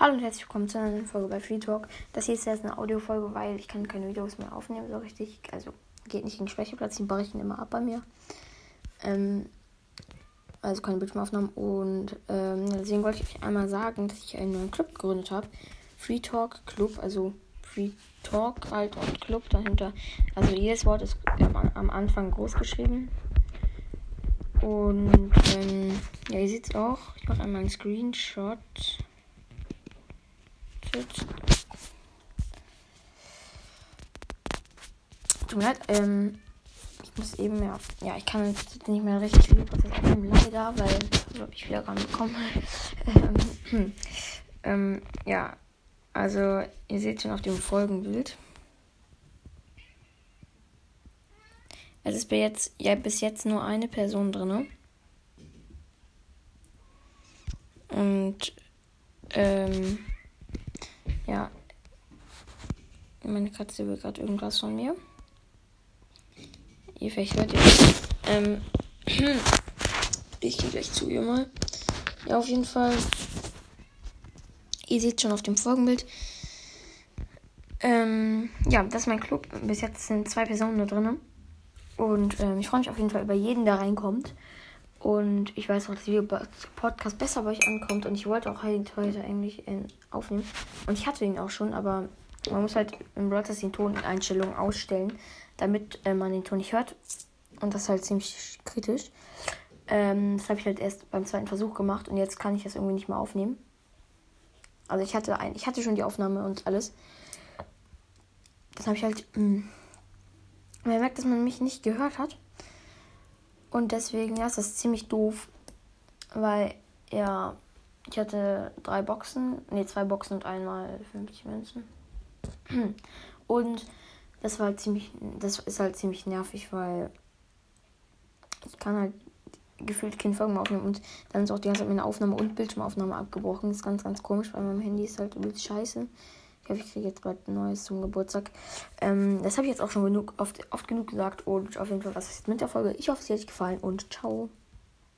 Hallo und herzlich willkommen zu einer neuen Folge bei Free Talk. Das hier ist jetzt eine Audiofolge, weil ich kann keine Videos mehr aufnehmen so richtig. Also geht nicht gegen Schwächeplatz, die brechen immer ab bei mir. Ähm, also keine Bildschirmaufnahmen. Und ähm, deswegen wollte ich euch einmal sagen, dass ich einen neuen Club gegründet habe. Free Talk Club, also Free Talk halt und Club dahinter. Also jedes Wort ist am, Anfang groß geschrieben. Und ähm, ja, ihr seht es auch. Ich mache einmal einen Screenshot. Tut mir leid, ähm, ich muss eben ja, ja, ich kann jetzt nicht mehr richtig viel Prozess aufnehmen, leider, weil so habe ich wieder rangekommen. ähm, ähm, ja, also ihr seht schon auf dem Folgenbild. Es ist bis jetzt, ja, bis jetzt nur eine Person drin. Und ähm, ja. Meine Katze will gerade irgendwas von mir. Ihr vielleicht hört ihr. Ähm, ich gehe gleich zu ihr mal. Ja, auf jeden Fall. Ihr seht schon auf dem Folgenbild. Ähm, ja, das ist mein Club. Bis jetzt sind zwei Personen da drin. Und ähm, ich freue mich auf jeden Fall über jeden, der reinkommt. Und ich weiß auch, dass der Podcast besser bei euch ankommt. Und ich wollte auch heute, eigentlich aufnehmen. Und ich hatte ihn auch schon, aber man muss halt im Broadcast den Ton in Einstellungen ausstellen, damit äh, man den Ton nicht hört. Und das ist halt ziemlich kritisch. Ähm, das habe ich halt erst beim zweiten Versuch gemacht und jetzt kann ich das irgendwie nicht mehr aufnehmen. Also ich hatte ein, ich hatte schon die Aufnahme und alles. Das habe ich halt. Mh. Hm, man merkt, dass man mich nicht gehört hat. Und deswegen ja, ist das ziemlich doof, weil ja, ich hatte drei Boxen, nee, zwei Boxen und einmal 50 Münzen. Und das war halt ziemlich, das ist halt ziemlich nervig, weil ich kann halt gefühlt keine Folgen mehr aufnehmen und dann ist auch die ganze Zeit meine Aufnahme und Bildschirmaufnahme abgebrochen. Das ist ganz, ganz komisch, weil mein Handy ist halt übelst scheiße. Ich hoffe, ich kriege jetzt bald ein neues zum Geburtstag. Ähm, das habe ich jetzt auch schon genug, oft, oft genug gesagt und auf jeden Fall was ist mit der Folge. Ich hoffe, es hat euch gefallen und ciao.